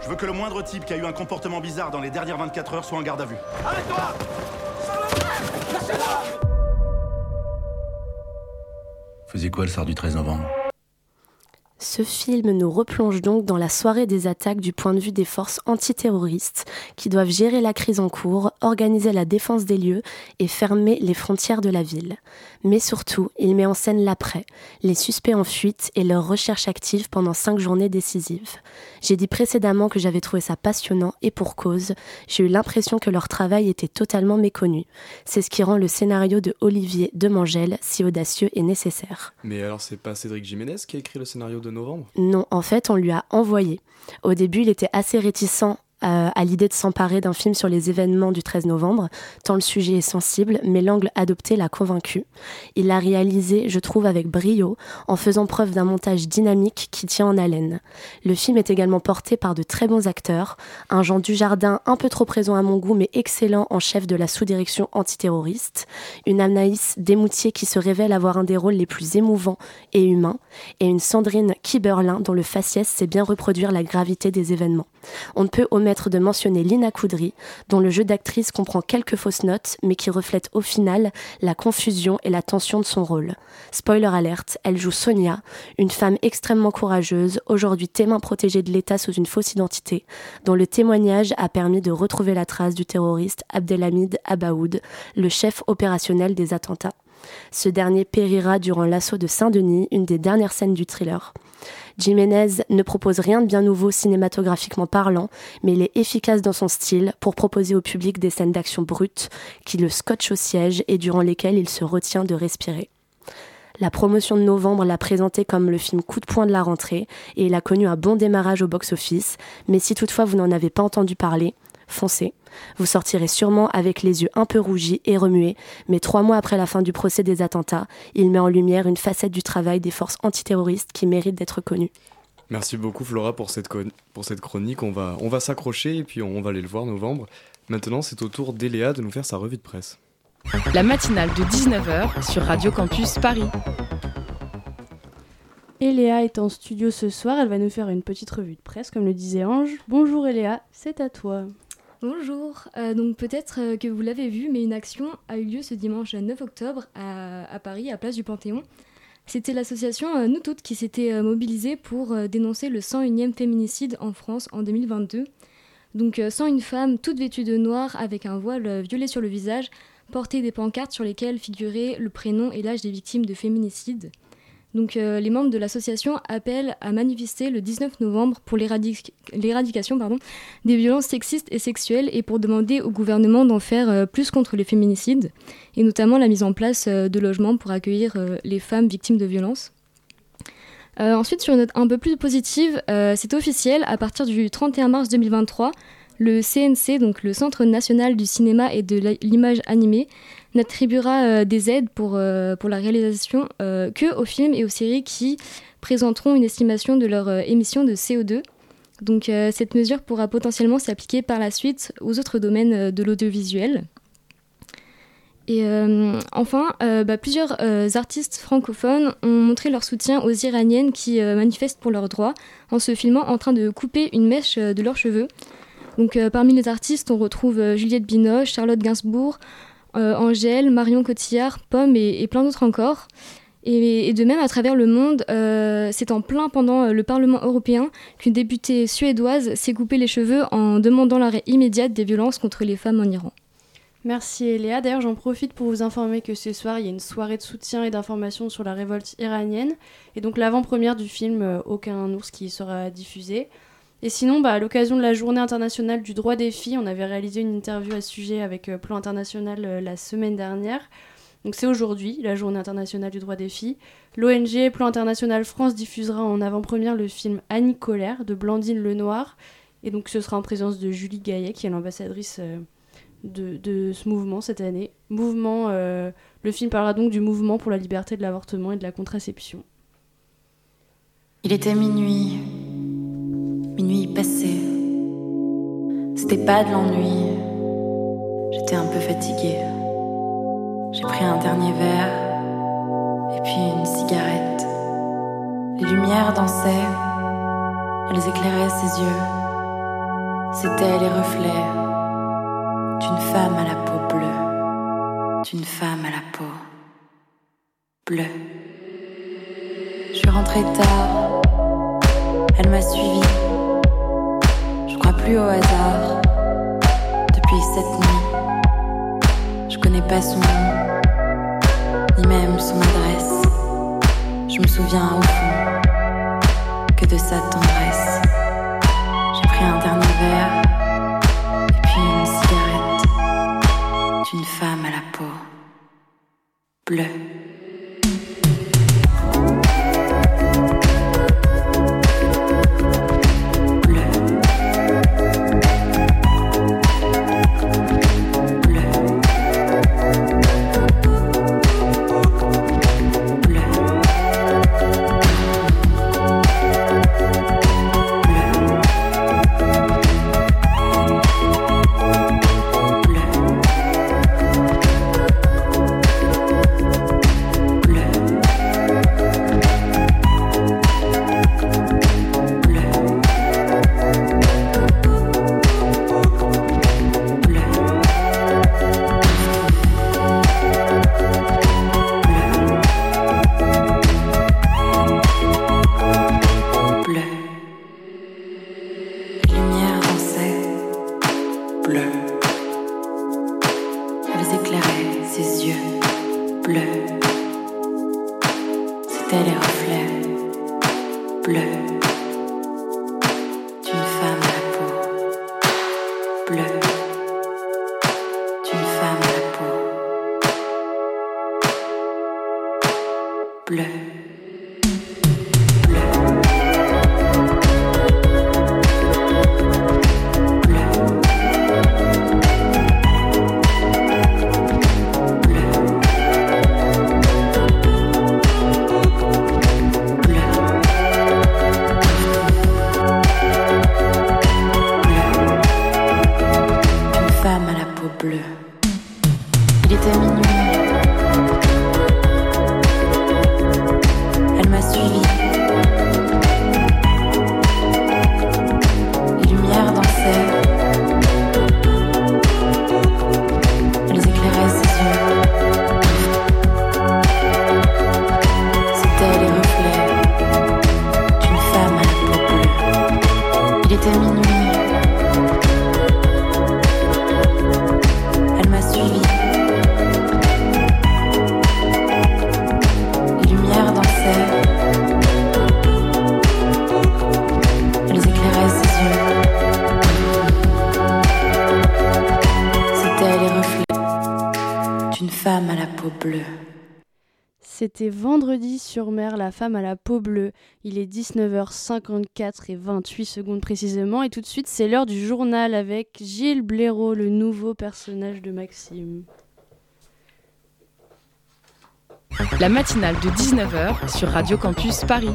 Je veux que le moindre type qui a eu un comportement bizarre dans les dernières 24 heures soit en garde à vue. Faisait quoi le soir du 13 novembre? Ce film nous replonge donc dans la soirée des attaques du point de vue des forces antiterroristes qui doivent gérer la crise en cours, organiser la défense des lieux et fermer les frontières de la ville. Mais surtout, il met en scène l'après, les suspects en fuite et leur recherche active pendant cinq journées décisives. J'ai dit précédemment que j'avais trouvé ça passionnant et pour cause, j'ai eu l'impression que leur travail était totalement méconnu. C'est ce qui rend le scénario de Olivier Demangel si audacieux et nécessaire. Mais alors, c'est pas Cédric Jiménez qui a écrit le scénario Novembre? Non, en fait, on lui a envoyé. Au début, il était assez réticent euh, à l'idée de s'emparer d'un film sur les événements du 13 novembre, tant le sujet est sensible, mais l'angle adopté l'a convaincu. Il l'a réalisé, je trouve, avec brio, en faisant preuve d'un montage dynamique qui tient en haleine. Le film est également porté par de très bons acteurs, un Jean Dujardin un peu trop présent à mon goût, mais excellent en chef de la sous-direction antiterroriste, une Anaïs Desmoutiers qui se révèle avoir un des rôles les plus émouvants et humains, et une Sandrine Kiberlin dont le faciès sait bien reproduire la gravité des événements. On ne peut omettre de mentionner Lina Coudry, dont le jeu d'actrice comprend quelques fausses notes, mais qui reflète au final la confusion et la tension de son rôle. Spoiler alerte, elle joue Sonia, une femme extrêmement courageuse, aujourd'hui témoin protégée de l'État sous une fausse identité, dont le témoignage a permis de retrouver la trace du terroriste Abdelhamid Abaoud, le chef opérationnel des attentats. Ce dernier périra durant l'assaut de Saint-Denis, une des dernières scènes du thriller. Jiménez ne propose rien de bien nouveau cinématographiquement parlant, mais il est efficace dans son style pour proposer au public des scènes d'action brutes qui le scotchent au siège et durant lesquelles il se retient de respirer. La promotion de novembre l'a présenté comme le film coup de poing de la rentrée et il a connu un bon démarrage au box-office, mais si toutefois vous n'en avez pas entendu parler, Foncez. Vous sortirez sûrement avec les yeux un peu rougis et remués, mais trois mois après la fin du procès des attentats, il met en lumière une facette du travail des forces antiterroristes qui mérite d'être connue. Merci beaucoup Flora pour cette, con- pour cette chronique. On va, on va s'accrocher et puis on va aller le voir novembre. Maintenant, c'est au tour d'Eléa de nous faire sa revue de presse. La matinale de 19h sur Radio Campus Paris. Eléa est en studio ce soir, elle va nous faire une petite revue de presse, comme le disait Ange. Bonjour Eléa, c'est à toi. Bonjour, Euh, donc peut-être euh, que vous l'avez vu, mais une action a eu lieu ce dimanche 9 octobre à, à Paris, à Place du Panthéon. C'était l'association euh, Nous Toutes qui s'était mobilisée pour dénoncer le 101e féminicide en France en 2022. Donc euh, 101 femmes, toutes vêtues de noir avec un voile violet sur le visage, portaient des pancartes sur lesquelles figurait le prénom et l'âge des victimes de féminicide. Donc euh, les membres de l'association appellent à manifester le 19 novembre pour l'éradic- l'éradication des violences sexistes et sexuelles et pour demander au gouvernement d'en faire euh, plus contre les féminicides et notamment la mise en place euh, de logements pour accueillir les femmes victimes de violences. Ensuite, sur une note un peu plus positive, c'est officiel, à partir du 31 mars 2023, le CNC, donc le Centre national du cinéma et de l'image animée, n'attribuera euh, des aides pour, euh, la réalisation euh, que aux films et aux séries qui présenteront une estimation de leur émission de CO2. Donc cette mesure pourra potentiellement s'appliquer par la suite aux autres domaines de l'audiovisuel. Enfin, bah, plusieurs artistes francophones ont montré leur soutien aux Iraniennes qui manifestent pour leurs droits en se filmant en train de couper une mèche de leurs cheveux. Donc euh, parmi les artistes, on retrouve euh, Juliette Binoche, Charlotte Gainsbourg, euh, Angèle, Marion Cotillard, Pomme et, plein d'autres encore. Et, de même, à travers le monde, c'est en plein pendant le Parlement européen qu'une députée suédoise s'est coupé les cheveux en demandant l'arrêt immédiat des violences contre les femmes en Iran. Merci Eléa. D'ailleurs, j'en profite pour vous informer que ce soir, il y a une soirée de soutien et d'information sur la révolte iranienne. Et donc l'avant-première du film Aucun ours qui sera diffusée. Et sinon, bah, à l'occasion de la journée internationale du droit des filles, on avait réalisé une interview à ce sujet avec euh, Plan International euh, la semaine dernière. Donc c'est aujourd'hui, la journée internationale du droit des filles. L'ONG Plan International France diffusera en avant-première le film Annie Colère de Blandine Lenoir. Et donc ce sera en présence de Julie Gaillet, qui est l'ambassadrice euh, de, de ce mouvement cette année. Mouvement, le film parlera donc du mouvement pour la liberté de l'avortement et de la contraception. Il était minuit C'était pas de l'ennui. J'étais un peu fatiguée. J'ai pris un dernier verre et puis une cigarette. Les lumières dansaient, elles éclairaient ses yeux. C'étaient les reflets d'une femme à la peau bleue, d'une femme à la peau bleue. Je suis rentrée tard, elle m'a suivi. Je crois plus au hasard cette nuit. Je connais pas son nom, ni même son adresse. Je me souviens au fond que de sa tendresse. J'ai pris un dernier verre et puis une cigarette d'une femme à la peau bleue. Bleu. C'était vendredi sur mer, la femme à la peau bleue. Il est 19h54 et 28 secondes précisément. Et tout de suite, c'est l'heure du journal avec Gilles Blaireau, le nouveau personnage de Maxime. La matinale de 19h sur Radio Campus Paris.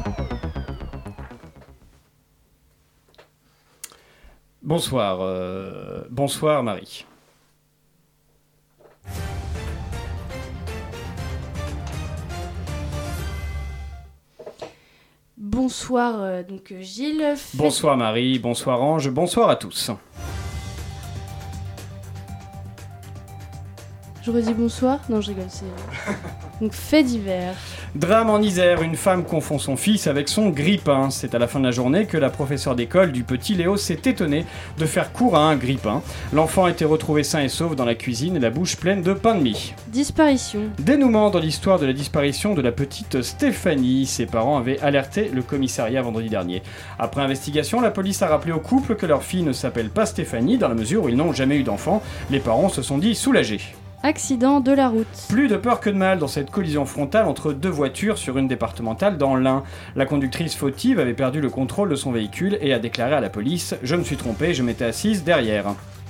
Bonsoir, euh, bonsoir Marie. Bonsoir, euh, donc euh, Gilles. Bonsoir Marie, bonsoir Ange, bonsoir à tous. Je redis bonsoir Non, je rigole, c'est. donc, fait divers. Drame en Isère, une femme confond son fils avec son grippin. C'est à la fin de la journée que la professeure d'école du petit Léo s'est étonnée de faire court à un grippin. L'enfant a été retrouvé sain et sauf dans la cuisine et la bouche pleine de pain de mie. Disparition. Dénouement dans l'histoire de la disparition de la petite Stéphanie. Ses parents avaient alerté le commissariat vendredi dernier. Après investigation, la police a rappelé au couple que leur fille ne s'appelle pas Stéphanie dans la mesure où ils n'ont jamais eu d'enfant. Les parents se sont dit soulagés. Accident de la route. Plus de peur que de mal dans cette collision frontale entre deux voitures sur une départementale dans l'Ain. La conductrice fautive avait perdu le contrôle de son véhicule et a déclaré à la police Je me suis trompé, je m'étais assise derrière.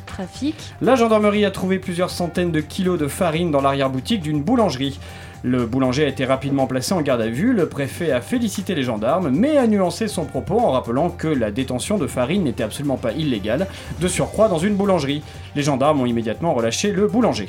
Trafic. La gendarmerie a trouvé plusieurs centaines de kilos de farine dans l'arrière-boutique d'une boulangerie. Le boulanger a été rapidement placé en garde à vue, le préfet a félicité les gendarmes, mais a nuancé son propos en rappelant que la détention de farine n'était absolument pas illégale, de surcroît dans une boulangerie. Les gendarmes ont immédiatement relâché le boulanger.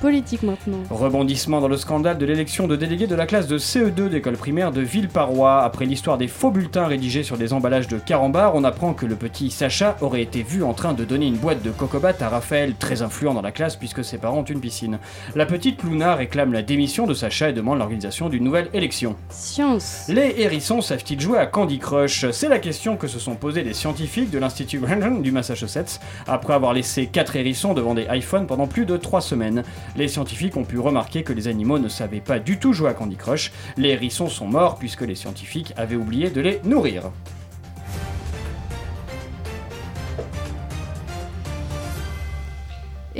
Politique maintenant. Rebondissement dans le scandale de l'élection de délégués de la classe de CE2 d'école primaire de Villeparois. Après l'histoire des faux bulletins rédigés sur des emballages de carambar, on apprend que le petit Sacha aurait été vu en train de donner une boîte de cocobat à Raphaël, très influent dans la classe puisque ses parents ont une piscine. La petite Luna réclame la démission de Sacha et demande l'organisation d'une nouvelle élection. Science. Les hérissons savent-ils jouer à Candy Crush? C'est la question que se sont posées les scientifiques de l'Institut du Massachusetts après avoir laissé 4 hérissons devant des iPhones pendant plus de 3 semaines. Les scientifiques ont pu remarquer que les animaux ne savaient pas du tout jouer à Candy Crush. Les hérissons sont morts puisque les scientifiques avaient oublié de les nourrir.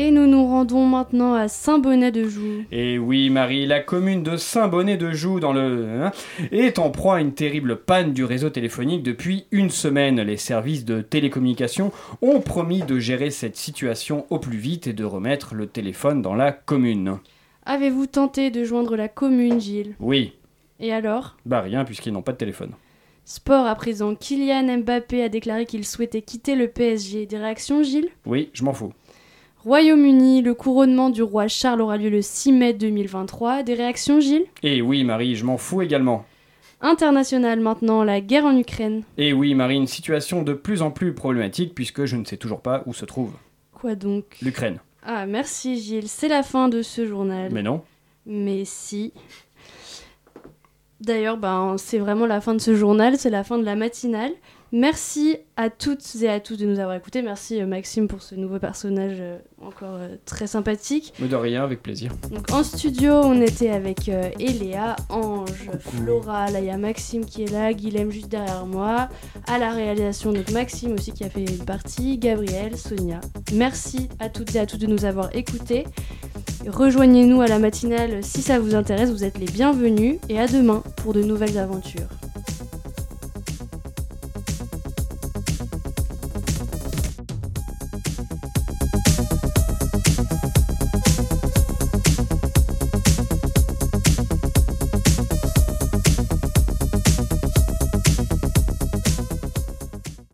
Et nous nous rendons maintenant à Saint-Bonnet-de-Joux. Et oui, Marie, la commune de Saint-Bonnet-de-Joux dans le hein, est en proie à une terrible panne du réseau téléphonique depuis une semaine. Les services de télécommunication ont promis de gérer cette situation au plus vite et de remettre le téléphone dans la commune. Avez-vous tenté de joindre la commune, Gilles? Oui, Et alors? Bah rien puisqu'ils n'ont pas de téléphone. Sport à présent. Kylian Mbappé a déclaré qu'il souhaitait quitter le PSG. Des réactions, Gilles? Oui, je m'en fous. Royaume-Uni, le couronnement du roi Charles aura lieu le 6 mai 2023. Des réactions, Gilles? Et oui, Marie, je m'en fous également. International maintenant, la guerre en Ukraine. Et oui, Marie, une situation de plus en plus problématique puisque je ne sais toujours pas où se trouve Quoi donc? l'Ukraine. Ah, merci Gilles. C'est la fin de ce journal. Mais non. Mais si. D'ailleurs, ben, c'est vraiment la fin de ce journal, c'est la fin de la matinale. Merci à toutes et à tous de nous avoir écoutés. Merci euh, Maxime pour ce nouveau personnage euh, encore euh, très sympathique. Mais de rien, avec plaisir. Donc en studio, on était avec Eléa, Ange, Flora, là il y a Maxime qui est là, Guilhem juste derrière moi. À la réalisation, donc Maxime aussi qui a fait une partie, Gabriel, Sonia. Merci à toutes et à tous de nous avoir écoutés. Rejoignez-nous à la matinale si ça vous intéresse, vous êtes les bienvenus et à demain pour de nouvelles aventures.